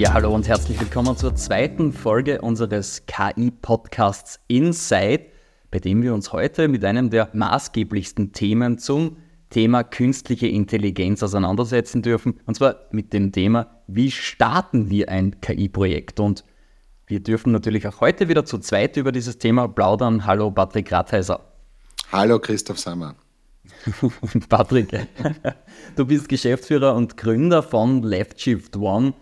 Ja, hallo und herzlich willkommen zur zweiten Folge unseres KI-Podcasts Inside, bei dem wir uns heute mit einem der maßgeblichsten Themen zum Thema künstliche Intelligenz auseinandersetzen dürfen. Und zwar mit dem Thema, wie starten wir ein KI-Projekt? Und wir dürfen natürlich auch heute wieder zu zweit über dieses Thema plaudern. Hallo Patrick Rathheiser. Hallo Christoph Sammer. Patrick, du bist Geschäftsführer und Gründer von Left Shift One.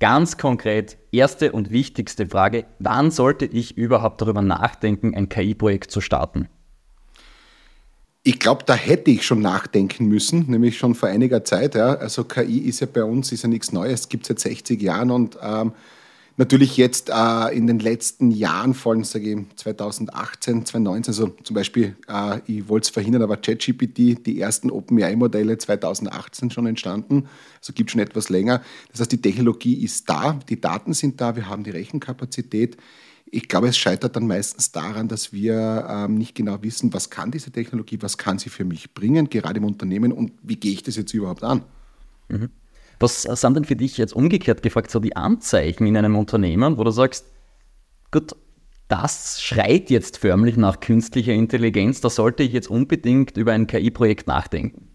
Ganz konkret, erste und wichtigste Frage, wann sollte ich überhaupt darüber nachdenken, ein KI-Projekt zu starten? Ich glaube, da hätte ich schon nachdenken müssen, nämlich schon vor einiger Zeit. Ja. Also KI ist ja bei uns ist ja nichts Neues, gibt es seit 60 Jahren und ähm, natürlich jetzt äh, in den letzten Jahren, vor allem sage ich 2018, 2019, also zum Beispiel, äh, ich wollte es verhindern, aber ChatGPT, die ersten OpenAI-Modelle 2018 schon entstanden, also gibt schon etwas länger. Das heißt, die Technologie ist da, die Daten sind da, wir haben die Rechenkapazität. Ich glaube, es scheitert dann meistens daran, dass wir ähm, nicht genau wissen, was kann diese Technologie, was kann sie für mich bringen, gerade im Unternehmen und wie gehe ich das jetzt überhaupt an. Mhm. Was sind denn für dich jetzt umgekehrt gefragt so die Anzeichen in einem Unternehmen, wo du sagst, gut, das schreit jetzt förmlich nach künstlicher Intelligenz, da sollte ich jetzt unbedingt über ein KI-Projekt nachdenken?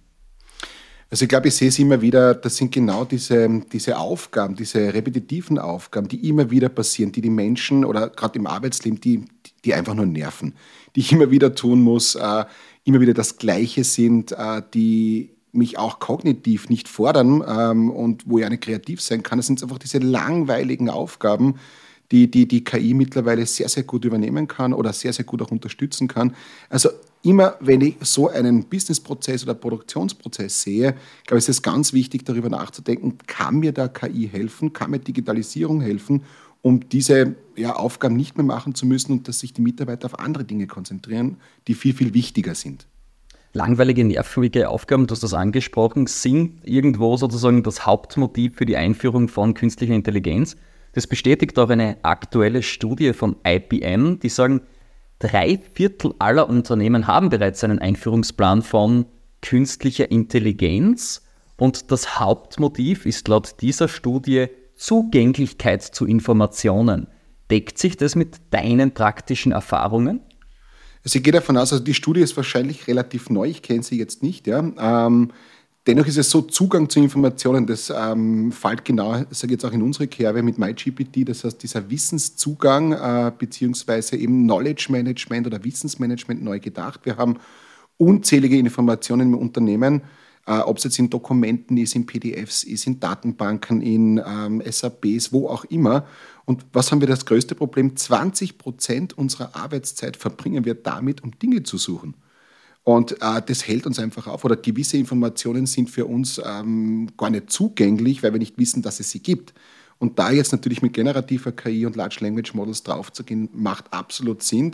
Also ich glaube, ich sehe es immer wieder, das sind genau diese, diese Aufgaben, diese repetitiven Aufgaben, die immer wieder passieren, die die Menschen oder gerade im Arbeitsleben, die, die einfach nur nerven, die ich immer wieder tun muss, äh, immer wieder das Gleiche sind, äh, die mich auch kognitiv nicht fordern ähm, und wo ich nicht kreativ sein kann. Das sind einfach diese langweiligen Aufgaben, die, die die KI mittlerweile sehr, sehr gut übernehmen kann oder sehr, sehr gut auch unterstützen kann. Also immer, wenn ich so einen Businessprozess oder Produktionsprozess sehe, glaube ich, ist es ganz wichtig, darüber nachzudenken, kann mir da KI helfen, kann mir Digitalisierung helfen, um diese ja, Aufgaben nicht mehr machen zu müssen und dass sich die Mitarbeiter auf andere Dinge konzentrieren, die viel, viel wichtiger sind langweilige, nervige Aufgaben, du hast das angesprochen, sind irgendwo sozusagen das Hauptmotiv für die Einführung von künstlicher Intelligenz. Das bestätigt auch eine aktuelle Studie von IBM, die sagen, drei Viertel aller Unternehmen haben bereits einen Einführungsplan von künstlicher Intelligenz und das Hauptmotiv ist laut dieser Studie Zugänglichkeit zu Informationen. Deckt sich das mit deinen praktischen Erfahrungen? Also ich gehe davon aus, also die Studie ist wahrscheinlich relativ neu, ich kenne sie jetzt nicht. Ja. Ähm, dennoch ist es so, Zugang zu Informationen, das ähm, fällt genau, sage jetzt auch in unsere Kerbe mit MyGPT, das heißt dieser Wissenszugang äh, beziehungsweise eben Knowledge Management oder Wissensmanagement neu gedacht. Wir haben unzählige Informationen im Unternehmen, äh, ob es jetzt in Dokumenten ist, in PDFs ist, in Datenbanken, in ähm, SAPs, wo auch immer. Und was haben wir das größte Problem? 20 Prozent unserer Arbeitszeit verbringen wir damit, um Dinge zu suchen. Und äh, das hält uns einfach auf. Oder gewisse Informationen sind für uns ähm, gar nicht zugänglich, weil wir nicht wissen, dass es sie gibt. Und da jetzt natürlich mit generativer KI und Large Language Models draufzugehen, macht absolut Sinn.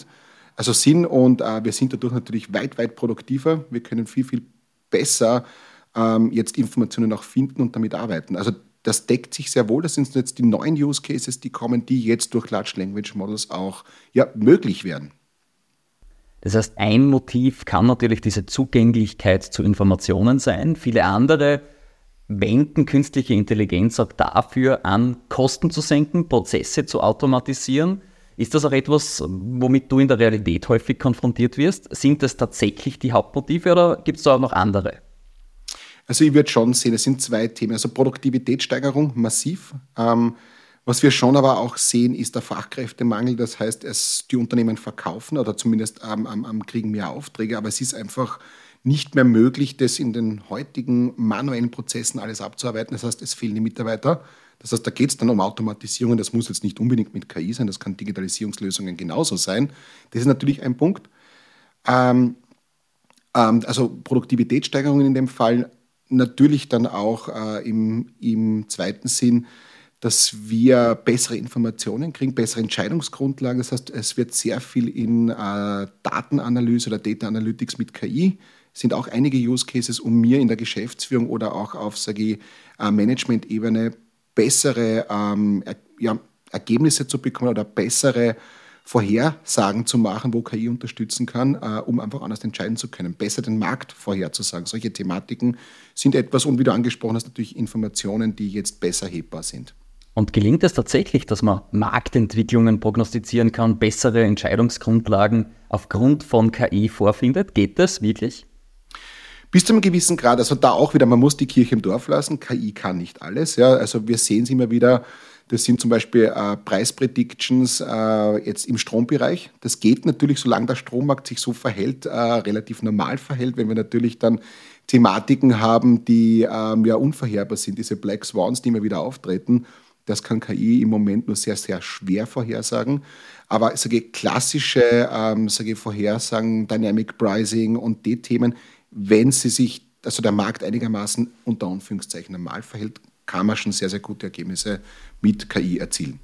Also Sinn und äh, wir sind dadurch natürlich weit, weit produktiver. Wir können viel, viel besser ähm, jetzt Informationen auch finden und damit arbeiten. Also das deckt sich sehr wohl. Das sind jetzt die neuen Use Cases, die kommen, die jetzt durch Large Language Models auch ja, möglich werden. Das heißt, ein Motiv kann natürlich diese Zugänglichkeit zu Informationen sein. Viele andere wenden künstliche Intelligenz auch dafür an, Kosten zu senken, Prozesse zu automatisieren. Ist das auch etwas, womit du in der Realität häufig konfrontiert wirst? Sind das tatsächlich die Hauptmotive oder gibt es da auch noch andere? Also ich würde schon sehen, es sind zwei Themen. Also Produktivitätssteigerung massiv. Ähm, was wir schon aber auch sehen, ist der Fachkräftemangel. Das heißt, es, die Unternehmen verkaufen oder zumindest ähm, ähm, kriegen mehr Aufträge, aber es ist einfach nicht mehr möglich, das in den heutigen manuellen Prozessen alles abzuarbeiten. Das heißt, es fehlen die Mitarbeiter. Das heißt, da geht es dann um Automatisierung. Das muss jetzt nicht unbedingt mit KI sein, das kann Digitalisierungslösungen genauso sein. Das ist natürlich ein Punkt. Ähm, ähm, also Produktivitätssteigerungen in dem Fall. Natürlich dann auch äh, im, im zweiten Sinn, dass wir bessere Informationen kriegen, bessere Entscheidungsgrundlagen. Das heißt, es wird sehr viel in äh, Datenanalyse oder Data Analytics mit KI sind auch einige Use Cases, um mir in der Geschäftsführung oder auch auf sage ich, äh, Management-Ebene bessere ähm, er, ja, Ergebnisse zu bekommen oder bessere Vorhersagen zu machen, wo KI unterstützen kann, äh, um einfach anders entscheiden zu können, besser den Markt vorherzusagen. Solche Thematiken sind etwas, und wie du angesprochen hast, natürlich Informationen, die jetzt besser hebbar sind. Und gelingt es tatsächlich, dass man Marktentwicklungen prognostizieren kann, bessere Entscheidungsgrundlagen aufgrund von KI vorfindet? Geht das wirklich? Bis zu einem gewissen Grad, also da auch wieder, man muss die Kirche im Dorf lassen. KI kann nicht alles. Ja. Also wir sehen es immer wieder, das sind zum Beispiel äh, Preispredictions äh, jetzt im Strombereich. Das geht natürlich, solange der Strommarkt sich so verhält, äh, relativ normal verhält. Wenn wir natürlich dann Thematiken haben, die ähm, ja unvorherbar sind, diese Black Swans, die immer wieder auftreten, das kann KI im Moment nur sehr, sehr schwer vorhersagen. Aber sage klassische ähm, sage Vorhersagen, Dynamic Pricing und die Themen, wenn sie sich, also der Markt einigermaßen unter Anführungszeichen normal verhält, kann man schon sehr, sehr gute Ergebnisse mit KI erzielen.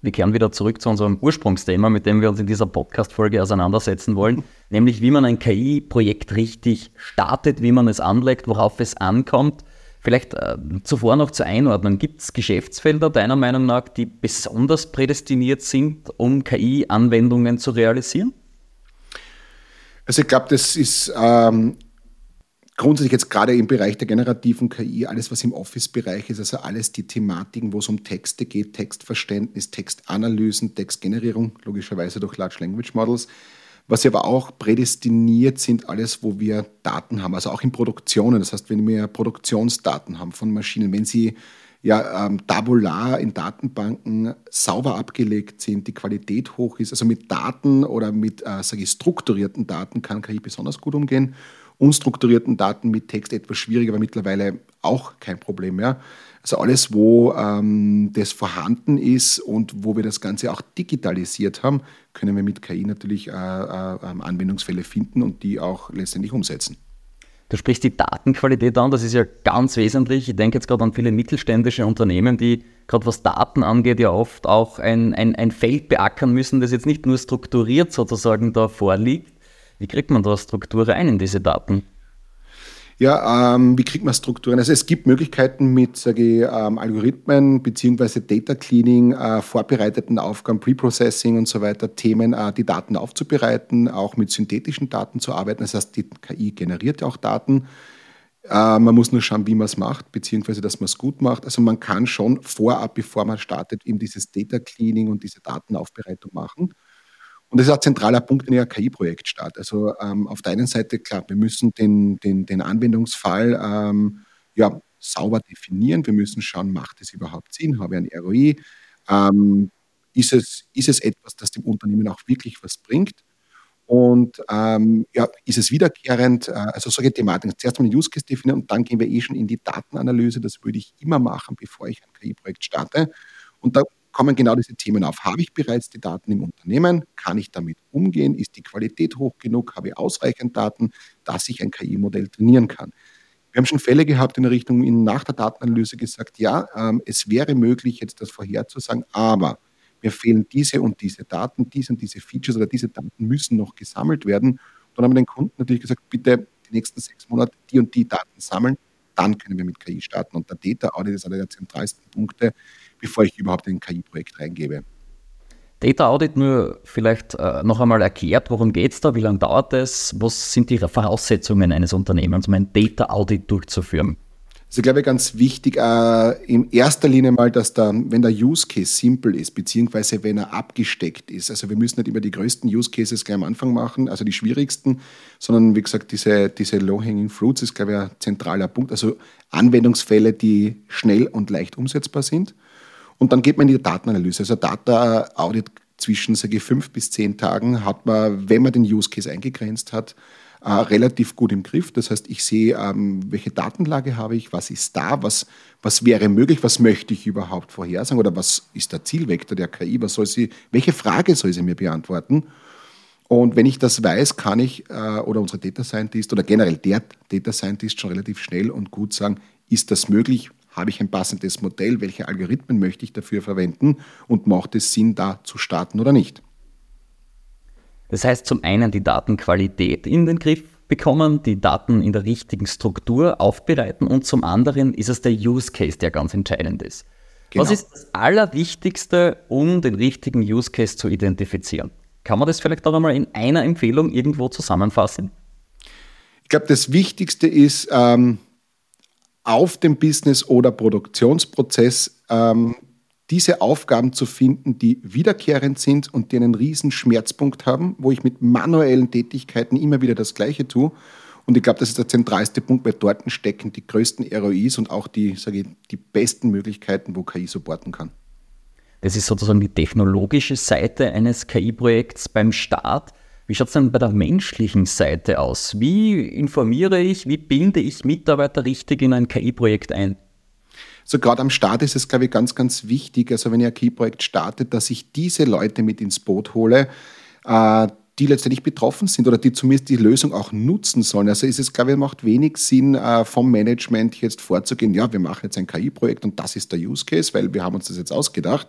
Wir kehren wieder zurück zu unserem Ursprungsthema, mit dem wir uns in dieser Podcast-Folge auseinandersetzen wollen, nämlich wie man ein KI-Projekt richtig startet, wie man es anlegt, worauf es ankommt. Vielleicht äh, zuvor noch zur Einordnung. Gibt es Geschäftsfelder deiner Meinung nach, die besonders prädestiniert sind, um KI-Anwendungen zu realisieren? Also ich glaube, das ist ähm, grundsätzlich jetzt gerade im Bereich der generativen KI, alles was im Office-Bereich ist, also alles die Thematiken, wo es um Texte geht, Textverständnis, Textanalysen, Textgenerierung, logischerweise durch Large Language Models. Was aber auch prädestiniert sind, alles, wo wir Daten haben, also auch in Produktionen. Das heißt, wenn wir Produktionsdaten haben von Maschinen, wenn sie ja ähm, tabular in Datenbanken sauber abgelegt sind, die Qualität hoch ist, also mit Daten oder mit äh, sage ich, strukturierten Daten kann KI besonders gut umgehen unstrukturierten Daten mit Text etwas schwieriger, aber mittlerweile auch kein Problem mehr. Also alles, wo ähm, das vorhanden ist und wo wir das Ganze auch digitalisiert haben, können wir mit KI natürlich äh, äh, ähm, Anwendungsfälle finden und die auch letztendlich umsetzen. Du sprichst die Datenqualität an, das ist ja ganz wesentlich. Ich denke jetzt gerade an viele mittelständische Unternehmen, die gerade was Daten angeht, ja oft auch ein, ein, ein Feld beackern müssen, das jetzt nicht nur strukturiert sozusagen da vorliegt, wie kriegt man da Struktur rein in diese Daten? Ja, ähm, wie kriegt man Strukturen? Also es gibt Möglichkeiten mit sage ich, ähm, Algorithmen bzw. Data Cleaning, äh, vorbereiteten Aufgaben, Preprocessing und so weiter, Themen, äh, die Daten aufzubereiten, auch mit synthetischen Daten zu arbeiten. Das heißt, die KI generiert auch Daten. Äh, man muss nur schauen, wie man es macht, beziehungsweise dass man es gut macht. Also man kann schon vorab, bevor man startet, eben dieses Data Cleaning und diese Datenaufbereitung machen. Und das ist ein zentraler Punkt in Ihr KI-Projekt statt. Also ähm, auf der einen Seite, klar, wir müssen den, den, den Anwendungsfall ähm, ja, sauber definieren. Wir müssen schauen, macht es überhaupt Sinn? Habe ich ein ROI? Ähm, ist, es, ist es etwas, das dem Unternehmen auch wirklich was bringt? Und ähm, ja, ist es wiederkehrend? Äh, also solche Thematiken. Zuerst mal den Use Case definieren und dann gehen wir eh schon in die Datenanalyse. Das würde ich immer machen, bevor ich ein KI-Projekt starte. Und da kommen genau diese Themen auf. Habe ich bereits die Daten im Unternehmen? Kann ich damit umgehen? Ist die Qualität hoch genug? Habe ich ausreichend Daten, dass ich ein KI-Modell trainieren kann? Wir haben schon Fälle gehabt in der Richtung, nach der Datenanalyse gesagt, ja, ähm, es wäre möglich, jetzt das vorherzusagen, aber mir fehlen diese und diese Daten, diese und diese Features oder diese Daten müssen noch gesammelt werden. Dann haben wir den Kunden natürlich gesagt, bitte die nächsten sechs Monate die und die Daten sammeln, dann können wir mit KI starten. Und der Data Audit ist einer der zentralsten Punkte, bevor ich überhaupt in ein KI-Projekt reingebe. Data Audit nur vielleicht äh, noch einmal erklärt, worum geht es da, wie lange dauert es, was sind die Voraussetzungen eines Unternehmens, um ein Data Audit durchzuführen? Also ich glaube, ganz wichtig, äh, in erster Linie mal, dass da, wenn der Use Case simpel ist, beziehungsweise wenn er abgesteckt ist, also wir müssen nicht immer die größten Use Cases gleich am Anfang machen, also die schwierigsten, sondern wie gesagt, diese, diese Low-Hanging Fruits ist, glaube ich, ein zentraler Punkt, also Anwendungsfälle, die schnell und leicht umsetzbar sind. Und dann geht man in die Datenanalyse. Also Data Audit zwischen, sage ich, fünf bis zehn Tagen hat man, wenn man den Use Case eingegrenzt hat, äh, relativ gut im Griff. Das heißt, ich sehe, ähm, welche Datenlage habe ich, was ist da, was, was wäre möglich, was möchte ich überhaupt vorhersagen oder was ist der Zielvektor der KI, was soll sie, welche Frage soll sie mir beantworten? Und wenn ich das weiß, kann ich äh, oder unsere Data Scientist oder generell der Data Scientist schon relativ schnell und gut sagen, ist das möglich, habe ich ein passendes Modell? Welche Algorithmen möchte ich dafür verwenden? Und macht es Sinn, da zu starten oder nicht? Das heißt zum einen die Datenqualität in den Griff bekommen, die Daten in der richtigen Struktur aufbereiten und zum anderen ist es der Use Case, der ganz entscheidend ist. Genau. Was ist das Allerwichtigste, um den richtigen Use Case zu identifizieren? Kann man das vielleicht auch einmal in einer Empfehlung irgendwo zusammenfassen? Ich glaube, das Wichtigste ist, ähm, auf dem Business- oder Produktionsprozess ähm, diese Aufgaben zu finden, die wiederkehrend sind und die einen riesen Schmerzpunkt haben, wo ich mit manuellen Tätigkeiten immer wieder das Gleiche tue. Und ich glaube, das ist der zentralste Punkt, weil dort stecken die größten ROIs und auch die, sage ich, die besten Möglichkeiten, wo KI supporten kann. Das ist sozusagen die technologische Seite eines KI-Projekts beim Start. Wie schaut es denn bei der menschlichen Seite aus? Wie informiere ich, wie binde ich Mitarbeiter richtig in ein KI-Projekt ein? So gerade am Start ist es, glaube ich, ganz, ganz wichtig, also wenn ihr ein KI-Projekt startet, dass ich diese Leute mit ins Boot hole, äh, die letztendlich betroffen sind oder die zumindest die Lösung auch nutzen sollen. Also ist es, glaube ich, macht wenig Sinn, äh, vom Management jetzt vorzugehen, ja, wir machen jetzt ein KI-Projekt und das ist der Use Case, weil wir haben uns das jetzt ausgedacht.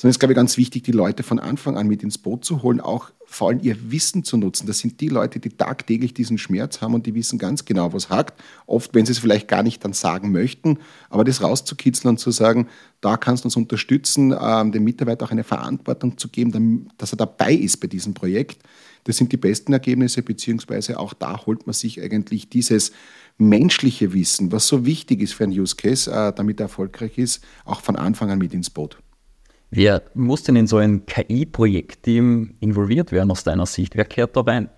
Sondern es ist, glaube ich, ganz wichtig, die Leute von Anfang an mit ins Boot zu holen, auch vor allem ihr Wissen zu nutzen. Das sind die Leute, die tagtäglich diesen Schmerz haben und die wissen ganz genau, was hakt. Oft, wenn sie es vielleicht gar nicht dann sagen möchten, aber das rauszukitzeln und zu sagen, da kannst du uns unterstützen, ähm, dem Mitarbeiter auch eine Verantwortung zu geben, dass er dabei ist bei diesem Projekt. Das sind die besten Ergebnisse, beziehungsweise auch da holt man sich eigentlich dieses menschliche Wissen, was so wichtig ist für einen Use Case, äh, damit er erfolgreich ist, auch von Anfang an mit ins Boot. Wer muss denn in so ein KI-Projektteam involviert werden aus deiner Sicht? Wer kehrt da rein?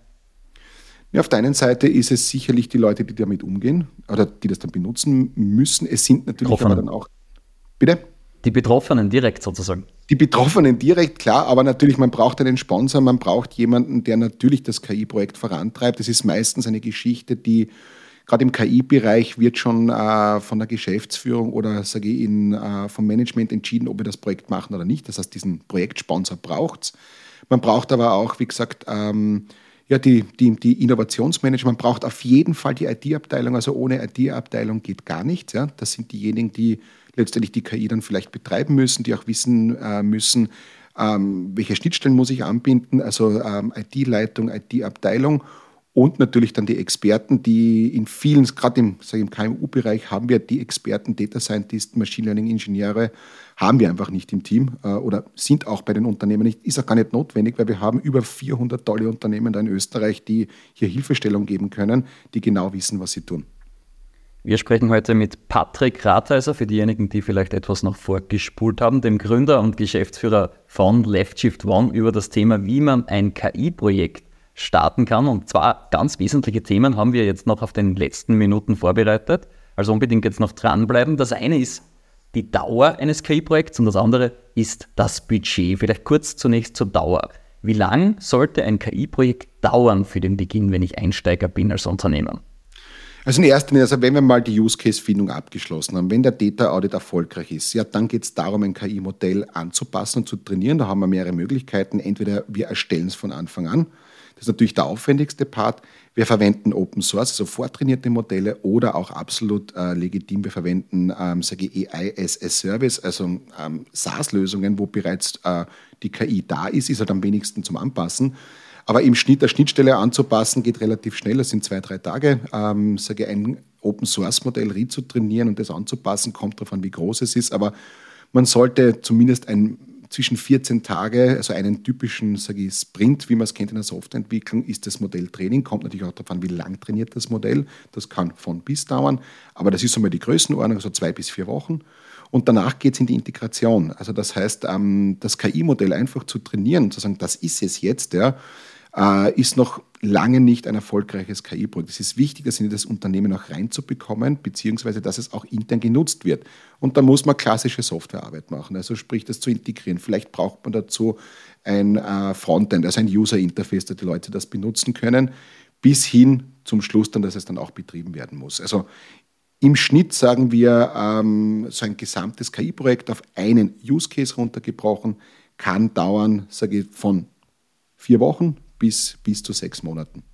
Ja, auf der einen Seite ist es sicherlich die Leute, die damit umgehen oder die das dann benutzen müssen. Es sind natürlich aber dann auch. Bitte? Die Betroffenen direkt sozusagen. Die Betroffenen direkt, klar, aber natürlich, man braucht einen Sponsor, man braucht jemanden, der natürlich das KI-Projekt vorantreibt. Das ist meistens eine Geschichte, die Gerade im KI-Bereich wird schon äh, von der Geschäftsführung oder sage ich, in, äh, vom Management entschieden, ob wir das Projekt machen oder nicht. Das heißt, diesen Projektsponsor braucht es. Man braucht aber auch, wie gesagt, ähm, ja, die, die, die Innovationsmanager. Man braucht auf jeden Fall die IT-Abteilung. Also ohne IT-Abteilung geht gar nichts. Ja? Das sind diejenigen, die letztendlich die KI dann vielleicht betreiben müssen, die auch wissen äh, müssen, ähm, welche Schnittstellen muss ich anbinden, also ähm, IT-Leitung, IT-Abteilung und natürlich dann die Experten, die in vielen, gerade im, im KMU-Bereich haben wir die Experten, Data Scientisten, Machine Learning-Ingenieure, haben wir einfach nicht im Team äh, oder sind auch bei den Unternehmen nicht, ist auch gar nicht notwendig, weil wir haben über 400 tolle Unternehmen da in Österreich, die hier Hilfestellung geben können, die genau wissen, was sie tun. Wir sprechen heute mit Patrick Ratheiser, für diejenigen, die vielleicht etwas noch vorgespult haben, dem Gründer und Geschäftsführer von Left Shift One, über das Thema, wie man ein KI-Projekt starten kann. Und zwar ganz wesentliche Themen haben wir jetzt noch auf den letzten Minuten vorbereitet. Also unbedingt jetzt noch dranbleiben. Das eine ist die Dauer eines KI-Projekts und das andere ist das Budget. Vielleicht kurz zunächst zur Dauer. Wie lang sollte ein KI-Projekt dauern für den Beginn, wenn ich Einsteiger bin als Unternehmer? Also in erster Linie, also wenn wir mal die Use-Case-Findung abgeschlossen haben, wenn der Data Audit erfolgreich ist, ja, dann geht es darum, ein KI-Modell anzupassen und zu trainieren. Da haben wir mehrere Möglichkeiten. Entweder wir erstellen es von Anfang an das ist natürlich der aufwendigste Part. Wir verwenden Open Source, also vortrainierte Modelle oder auch absolut äh, legitim. Wir verwenden ähm, sage ich, AI as a Service, also ähm, SaaS-Lösungen, wo bereits äh, die KI da ist, ist halt am wenigsten zum Anpassen. Aber im Schnitt der Schnittstelle anzupassen geht relativ schnell. Das sind zwei, drei Tage. Ähm, sage ein Open Source Modell zu trainieren und das anzupassen, kommt an, wie groß es ist. Aber man sollte zumindest ein zwischen 14 Tage, also einen typischen ich, Sprint, wie man es kennt in der Softwareentwicklung, ist das Modell Training. Kommt natürlich auch an, wie lang trainiert das Modell. Das kann von bis dauern, aber das ist einmal die Größenordnung, also zwei bis vier Wochen. Und danach geht es in die Integration. Also das heißt, ähm, das KI-Modell einfach zu trainieren, zu sagen, das ist es jetzt, ja, äh, ist noch lange nicht ein erfolgreiches KI-Projekt. Es ist wichtig, das in das Unternehmen auch reinzubekommen, beziehungsweise dass es auch intern genutzt wird. Und da muss man klassische Softwarearbeit machen, also sprich das zu integrieren. Vielleicht braucht man dazu ein äh, Frontend, also ein User-Interface, dass die Leute das benutzen können, bis hin zum Schluss dann, dass es dann auch betrieben werden muss. Also im Schnitt sagen wir, ähm, so ein gesamtes KI-Projekt auf einen Use-Case runtergebrochen kann dauern, sage ich, von vier Wochen bis, bis zu sechs Monaten.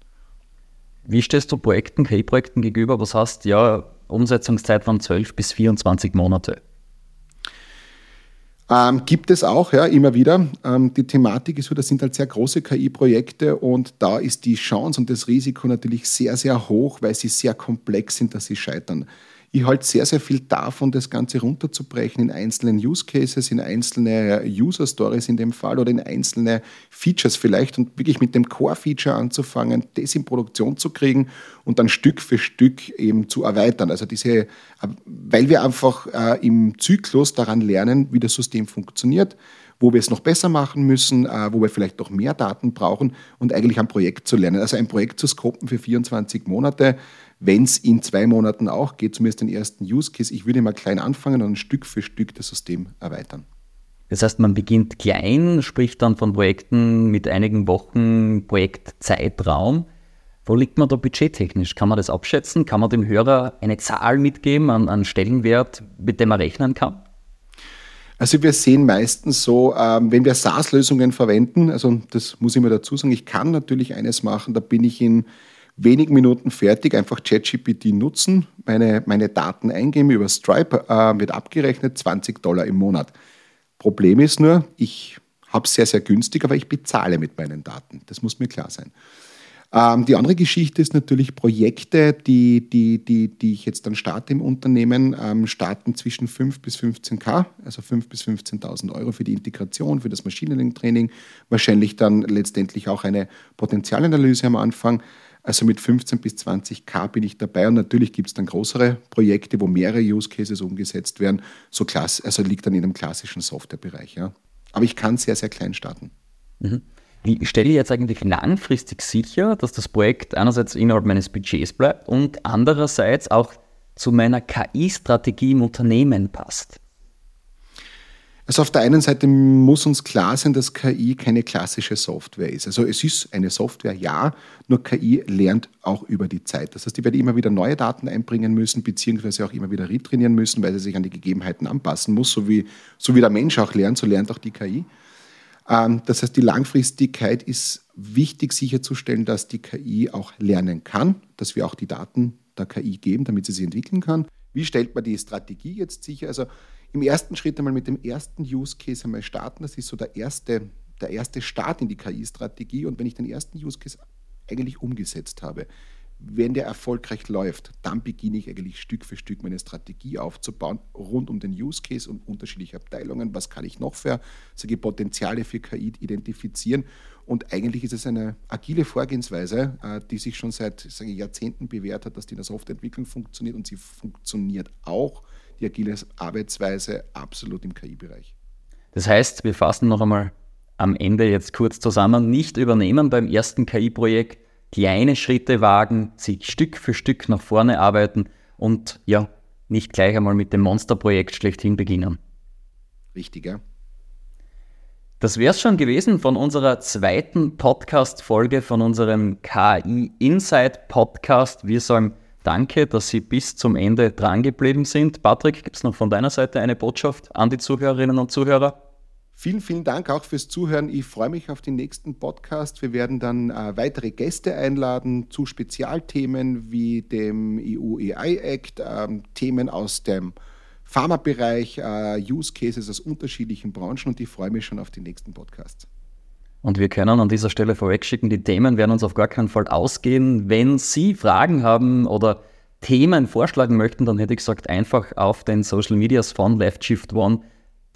Wie stehst du Projekten, KI-Projekten gegenüber? Was heißt, ja, Umsetzungszeit von 12 bis 24 Monate? Ähm, gibt es auch, ja, immer wieder. Ähm, die Thematik ist so, das sind halt sehr große KI-Projekte und da ist die Chance und das Risiko natürlich sehr, sehr hoch, weil sie sehr komplex sind, dass sie scheitern. Ich halte sehr, sehr viel davon, das Ganze runterzubrechen in einzelnen Use Cases, in einzelne User Stories in dem Fall oder in einzelne Features vielleicht und wirklich mit dem Core-Feature anzufangen, das in Produktion zu kriegen und dann Stück für Stück eben zu erweitern. Also diese, weil wir einfach äh, im Zyklus daran lernen, wie das System funktioniert, wo wir es noch besser machen müssen, äh, wo wir vielleicht noch mehr Daten brauchen und eigentlich ein Projekt zu lernen. Also ein Projekt zu scopen für 24 Monate, wenn es in zwei Monaten auch geht, zumindest den ersten Use Case. Ich würde mal klein anfangen und Stück für Stück das System erweitern. Das heißt, man beginnt klein, spricht dann von Projekten mit einigen Wochen Projektzeitraum. Wo liegt man da budgettechnisch? Kann man das abschätzen? Kann man dem Hörer eine Zahl mitgeben an, an Stellenwert, mit dem er rechnen kann? Also wir sehen meistens so, ähm, wenn wir SaaS-Lösungen verwenden, also das muss ich mir dazu sagen, ich kann natürlich eines machen, da bin ich in wenigen Minuten fertig, einfach ChatGPT nutzen, meine, meine Daten eingeben, über Stripe äh, wird abgerechnet, 20 Dollar im Monat. Problem ist nur, ich habe es sehr, sehr günstig, aber ich bezahle mit meinen Daten. Das muss mir klar sein. Ähm, die andere Geschichte ist natürlich Projekte, die, die, die, die ich jetzt dann starte im Unternehmen, ähm, starten zwischen 5 bis 15k, also 5 bis 15.000 Euro für die Integration, für das Machine Learning Training, wahrscheinlich dann letztendlich auch eine Potenzialanalyse am Anfang. Also mit 15 bis 20k bin ich dabei und natürlich gibt es dann größere Projekte, wo mehrere Use Cases umgesetzt werden. So klass also liegt dann in einem klassischen Softwarebereich. Ja. Aber ich kann sehr, sehr klein starten. Mhm. Wie stelle ich jetzt eigentlich langfristig sicher, dass das Projekt einerseits innerhalb meines Budgets bleibt und andererseits auch zu meiner KI-Strategie im Unternehmen passt? Also auf der einen Seite muss uns klar sein, dass KI keine klassische Software ist. Also es ist eine Software, ja, nur KI lernt auch über die Zeit. Das heißt, die werde immer wieder neue Daten einbringen müssen, beziehungsweise auch immer wieder retrainieren müssen, weil sie sich an die Gegebenheiten anpassen muss. So wie, so wie der Mensch auch lernt, so lernt auch die KI. Ähm, das heißt, die Langfristigkeit ist wichtig sicherzustellen, dass die KI auch lernen kann, dass wir auch die Daten der KI geben, damit sie sie entwickeln kann. Wie stellt man die Strategie jetzt sicher? Also im ersten Schritt einmal mit dem ersten Use Case einmal starten. Das ist so der erste, der erste Start in die KI-Strategie. Und wenn ich den ersten Use Case eigentlich umgesetzt habe, wenn der erfolgreich läuft, dann beginne ich eigentlich Stück für Stück meine Strategie aufzubauen rund um den Use Case und unterschiedliche Abteilungen. Was kann ich noch für solche Potenziale für KI identifizieren? Und eigentlich ist es eine agile Vorgehensweise, äh, die sich schon seit sage Jahrzehnten bewährt hat, dass die in der Softwareentwicklung funktioniert und sie funktioniert auch, die agile Arbeitsweise, absolut im KI-Bereich. Das heißt, wir fassen noch einmal am Ende jetzt kurz zusammen, nicht übernehmen beim ersten KI-Projekt, kleine Schritte wagen, sich Stück für Stück nach vorne arbeiten und ja, nicht gleich einmal mit dem Monsterprojekt schlechthin beginnen. Richtig, ja. Das wäre es schon gewesen von unserer zweiten Podcast-Folge von unserem KI Insight Podcast. Wir sagen Danke, dass Sie bis zum Ende drangeblieben sind. Patrick, gibt es noch von deiner Seite eine Botschaft an die Zuhörerinnen und Zuhörer? Vielen, vielen Dank auch fürs Zuhören. Ich freue mich auf den nächsten Podcast. Wir werden dann äh, weitere Gäste einladen zu Spezialthemen wie dem EU AI Act, äh, Themen aus dem Pharmabereich, äh, Use Cases aus unterschiedlichen Branchen und ich freue mich schon auf die nächsten Podcasts. Und wir können an dieser Stelle vorwegschicken, die Themen werden uns auf gar keinen Fall ausgehen. Wenn Sie Fragen haben oder Themen vorschlagen möchten, dann hätte ich gesagt, einfach auf den Social Medias von Left Shift One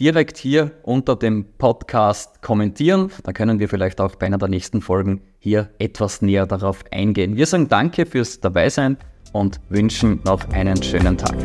direkt hier unter dem Podcast kommentieren. Dann können wir vielleicht auch bei einer der nächsten Folgen hier etwas näher darauf eingehen. Wir sagen danke fürs Dabeisein und wünschen noch einen schönen Tag.